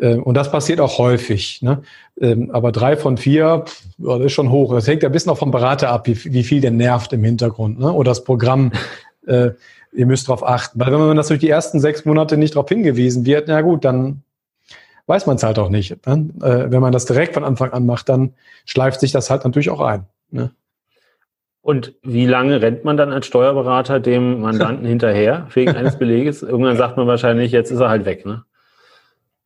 Ähm, und das passiert auch häufig. Ne? Ähm, aber drei von vier, das ist schon hoch. Das hängt ja ein bisschen auch vom Berater ab, wie, viel der nervt im Hintergrund. Ne? Oder das Programm, äh, ihr müsst darauf achten. Weil wenn man das durch die ersten sechs Monate nicht darauf hingewiesen wird, na gut, dann weiß man es halt auch nicht. Ne? Äh, wenn man das direkt von Anfang an macht, dann schleift sich das halt natürlich auch ein. Ne?
Und wie lange rennt man dann als Steuerberater dem Mandanten hinterher wegen eines Beleges? Irgendwann sagt man wahrscheinlich, jetzt ist er halt weg, ne?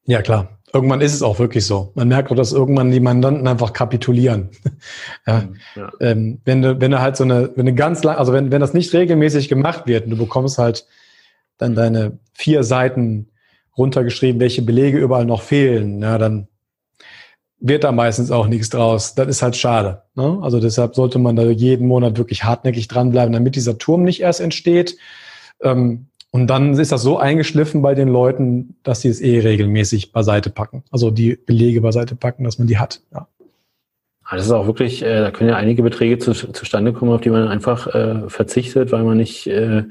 Ja, klar. Irgendwann ist es auch wirklich so. Man merkt auch, dass irgendwann die Mandanten einfach kapitulieren. ja. ja. Ähm, wenn du, wenn du halt so eine, wenn du ganz lang, also wenn, wenn das nicht regelmäßig gemacht wird und du bekommst halt dann deine vier Seiten runtergeschrieben, welche Belege überall noch fehlen, ja, dann wird da meistens auch nichts draus. Das ist halt schade. Ne? Also deshalb sollte man da jeden Monat wirklich hartnäckig dranbleiben, damit dieser Turm nicht erst entsteht. Ähm, und dann ist das so eingeschliffen bei den Leuten, dass sie es eh regelmäßig beiseite packen. Also die Belege beiseite packen, dass man die hat. Ja.
Ah, das ist auch wirklich, äh, da können ja einige Beträge zu, zustande kommen, auf die man einfach äh, verzichtet, weil man nicht äh,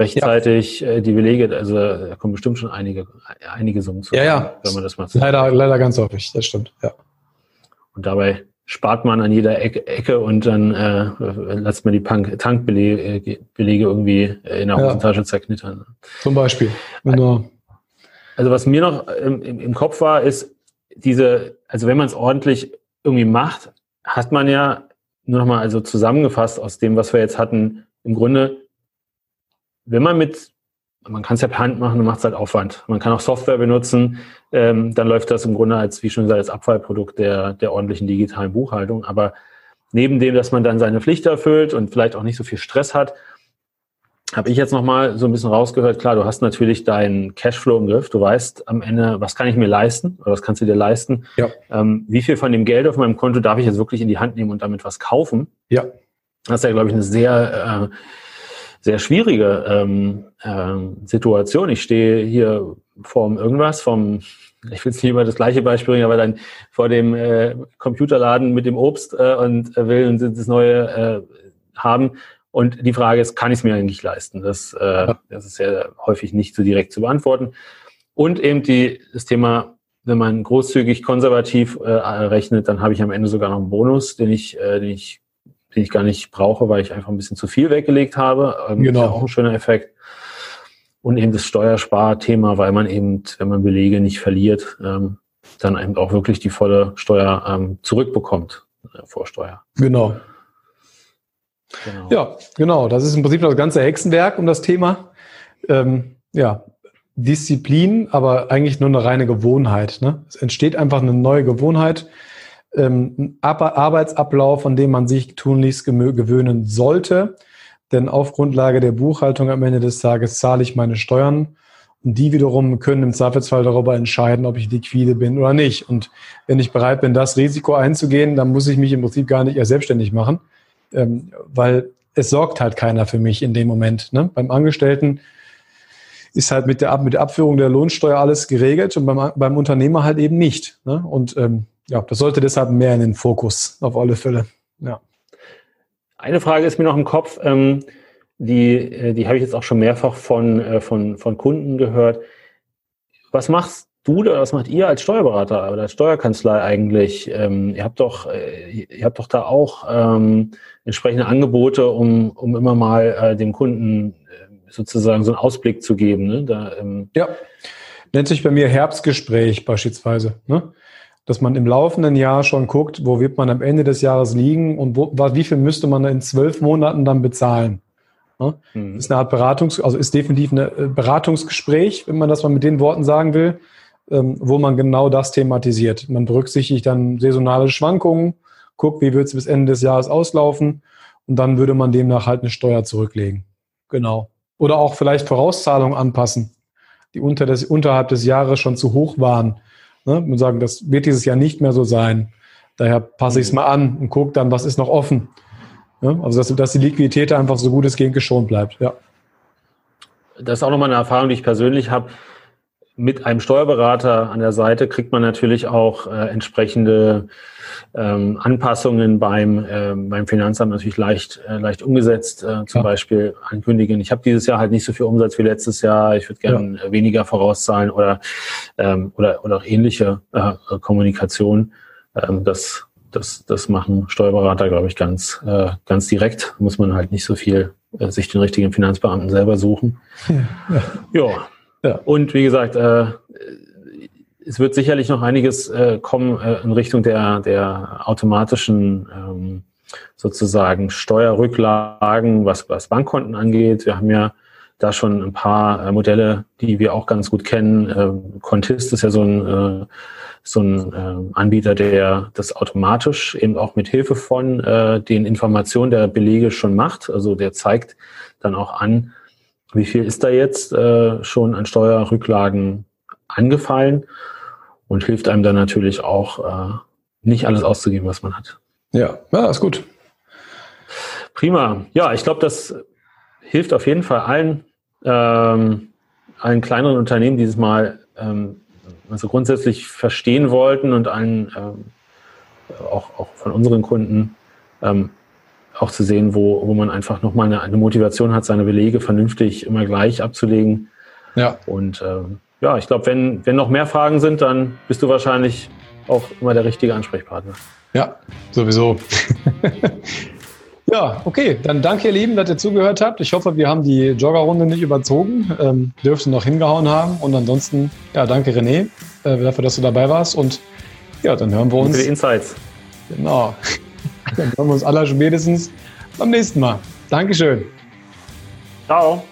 rechtzeitig ja. äh, die Belege, also da kommen bestimmt schon einige, einige Summen
zu, ja, ja. wenn man das mal Leider, leider ganz häufig, das stimmt, ja.
Und dabei spart man an jeder Ecke, und dann äh, lässt man die Tankbelege Belege irgendwie in der Hosentasche ja. zerknittern.
Zum Beispiel.
Genau. Also was mir noch im, im Kopf war, ist diese, also wenn man es ordentlich irgendwie macht, hat man ja nur nochmal also zusammengefasst aus dem, was wir jetzt hatten, im Grunde, wenn man mit, man kann es ja per Hand machen, dann macht es halt Aufwand. Man kann auch Software benutzen, ähm, dann läuft das im Grunde als, wie schon gesagt, als Abfallprodukt der, der ordentlichen digitalen Buchhaltung. Aber neben dem, dass man dann seine Pflicht erfüllt und vielleicht auch nicht so viel Stress hat, habe ich jetzt nochmal so ein bisschen rausgehört, klar, du hast natürlich deinen Cashflow im Griff, du weißt am Ende, was kann ich mir leisten oder was kannst du dir leisten, ja. ähm, wie viel von dem Geld auf meinem Konto darf ich jetzt wirklich in die Hand nehmen und damit was kaufen.
Ja.
Das ist ja, glaube ich, eine sehr, äh, sehr schwierige ähm, äh, Situation. Ich stehe hier vor irgendwas, vom, ich will jetzt nicht immer das gleiche Beispiel bringen, aber dann vor dem äh, Computerladen mit dem Obst äh, und will das neue äh, haben und die Frage ist, kann ich es mir eigentlich leisten? Das, äh, das ist ja häufig nicht so direkt zu beantworten. Und eben die, das Thema, wenn man großzügig konservativ äh, rechnet, dann habe ich am Ende sogar noch einen Bonus, den ich, den ich, den ich gar nicht brauche, weil ich einfach ein bisschen zu viel weggelegt habe. Ähm, genau. Ist ja auch ein schöner Effekt. Und eben das Steuersparthema, weil man eben, wenn man Belege nicht verliert, ähm, dann eben auch wirklich die volle Steuer ähm, zurückbekommt, äh, Vorsteuer.
Genau. Genau. Ja, genau. Das ist im Prinzip das ganze Hexenwerk um das Thema. Ähm, ja, Disziplin, aber eigentlich nur eine reine Gewohnheit. Ne? Es entsteht einfach eine neue Gewohnheit, ähm, Arbeitsablauf, an dem man sich tunlichst gewöhnen sollte. Denn auf Grundlage der Buchhaltung am Ende des Tages zahle ich meine Steuern und die wiederum können im Zweifelsfall darüber entscheiden, ob ich liquide bin oder nicht. Und wenn ich bereit bin, das Risiko einzugehen, dann muss ich mich im Prinzip gar nicht erst selbstständig machen, ähm, weil es sorgt halt keiner für mich in dem Moment. Ne? Beim Angestellten ist halt mit der, mit der Abführung der Lohnsteuer alles geregelt und beim, beim Unternehmer halt eben nicht. Ne? Und ähm, ja, das sollte deshalb mehr in den Fokus, auf alle Fälle. Ja.
Eine Frage ist mir noch im Kopf, ähm, die, äh, die habe ich jetzt auch schon mehrfach von, äh, von, von Kunden gehört. Was machst du oder was macht ihr als Steuerberater oder als Steuerkanzlei eigentlich? Ähm, ihr habt doch, äh, ihr habt doch da auch ähm, entsprechende Angebote, um, um immer mal äh, dem Kunden äh, sozusagen so einen Ausblick zu geben. Ne? Da,
ähm, ja, nennt sich bei mir Herbstgespräch beispielsweise. Ne? Dass man im laufenden Jahr schon guckt, wo wird man am Ende des Jahres liegen und wo, wie viel müsste man in zwölf Monaten dann bezahlen. Ja? Mhm. Ist eine Art Beratungs, also ist definitiv ein äh, Beratungsgespräch, wenn man das mal mit den Worten sagen will, ähm, wo man genau das thematisiert. Man berücksichtigt dann saisonale Schwankungen, guckt, wie wird es bis Ende des Jahres auslaufen und dann würde man demnach halt eine Steuer zurücklegen. Genau. Oder auch vielleicht Vorauszahlungen anpassen, die unter des, unterhalb des Jahres schon zu hoch waren. Ne? Und sagen, das wird dieses Jahr nicht mehr so sein. Daher passe ich es mhm. mal an und gucke dann, was ist noch offen. Ja? Also, dass, dass die Liquidität einfach so gut es geht geschont bleibt. Ja.
Das ist auch nochmal eine Erfahrung, die ich persönlich habe mit einem Steuerberater an der Seite kriegt man natürlich auch äh, entsprechende ähm, Anpassungen beim, äh, beim Finanzamt natürlich leicht, äh, leicht umgesetzt. Äh, zum ja. Beispiel ankündigen, ich habe dieses Jahr halt nicht so viel Umsatz wie letztes Jahr, ich würde gerne ja. weniger vorauszahlen oder, ähm, oder, oder auch ähnliche äh, Kommunikation. Ähm, das, das, das machen Steuerberater, glaube ich, ganz, äh, ganz direkt. Muss man halt nicht so viel äh, sich den richtigen Finanzbeamten selber suchen. Ja. ja. Ja. Und wie gesagt, äh, es wird sicherlich noch einiges äh, kommen äh, in Richtung der, der automatischen ähm, sozusagen Steuerrücklagen, was, was Bankkonten angeht. Wir haben ja da schon ein paar äh, Modelle, die wir auch ganz gut kennen. Äh, Contist ist ja so ein, äh, so ein äh, Anbieter, der das automatisch eben auch mit Hilfe von äh, den Informationen der Belege schon macht. Also der zeigt dann auch an, wie viel ist da jetzt äh, schon an Steuerrücklagen angefallen und hilft einem dann natürlich auch, äh, nicht alles auszugeben, was man hat.
Ja, ja, ist gut.
Prima. Ja, ich glaube, das hilft auf jeden Fall allen, ähm, allen kleineren Unternehmen dieses Mal ähm, also grundsätzlich verstehen wollten und allen ähm, auch, auch von unseren Kunden ähm, auch zu sehen, wo, wo man einfach nochmal eine, eine Motivation hat, seine Belege vernünftig immer gleich abzulegen. Ja. Und ähm, ja, ich glaube, wenn, wenn noch mehr Fragen sind, dann bist du wahrscheinlich auch immer der richtige Ansprechpartner.
Ja, sowieso. ja, okay. Dann danke, ihr Lieben, dass ihr zugehört habt. Ich hoffe, wir haben die Joggerrunde nicht überzogen. Ähm, dürften noch hingehauen haben. Und ansonsten, ja, danke, René, äh, dafür, dass du dabei warst. Und ja, dann hören wir uns.
Für die Insights.
Genau. Dann hören wir uns aller spätestens beim nächsten Mal. Dankeschön.
Ciao.